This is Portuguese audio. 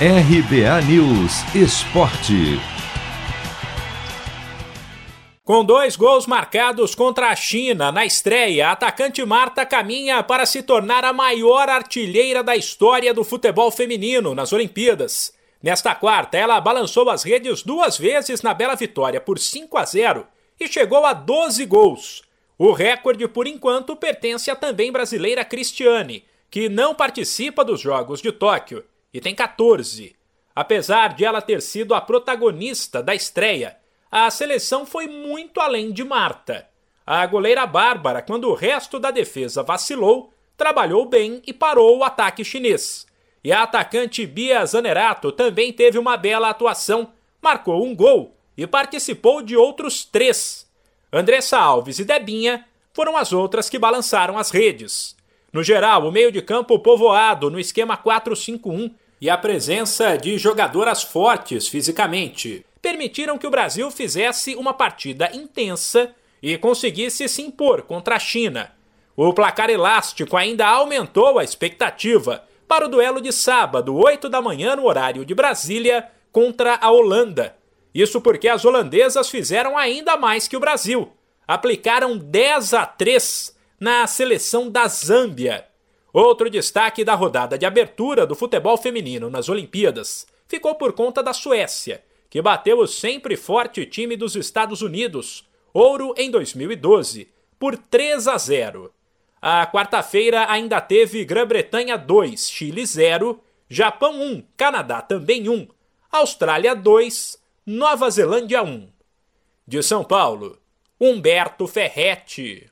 RBA News Esporte. Com dois gols marcados contra a China na estreia, a atacante Marta caminha para se tornar a maior artilheira da história do futebol feminino nas Olimpíadas. Nesta quarta, ela balançou as redes duas vezes na bela vitória por 5 a 0 e chegou a 12 gols. O recorde, por enquanto, pertence à também brasileira Cristiane, que não participa dos Jogos de Tóquio e tem 14. Apesar de ela ter sido a protagonista da estreia, a seleção foi muito além de Marta. A goleira Bárbara, quando o resto da defesa vacilou, trabalhou bem e parou o ataque chinês. E a atacante Bia Zanerato também teve uma bela atuação, marcou um gol e participou de outros três. Andressa Alves e Debinha foram as outras que balançaram as redes. No geral, o meio de campo povoado no esquema 4-5-1 e a presença de jogadoras fortes fisicamente permitiram que o Brasil fizesse uma partida intensa e conseguisse se impor contra a China. O placar elástico ainda aumentou a expectativa para o duelo de sábado, 8 da manhã, no horário de Brasília, contra a Holanda. Isso porque as holandesas fizeram ainda mais que o Brasil. Aplicaram 10 a 3 na seleção da Zâmbia. Outro destaque da rodada de abertura do futebol feminino nas Olimpíadas ficou por conta da Suécia, que bateu o sempre forte time dos Estados Unidos, ouro em 2012, por 3 a 0. A quarta-feira ainda teve Grã-Bretanha 2, Chile 0, Japão 1, Canadá também 1, Austrália 2, Nova Zelândia 1. De São Paulo, Humberto Ferretti.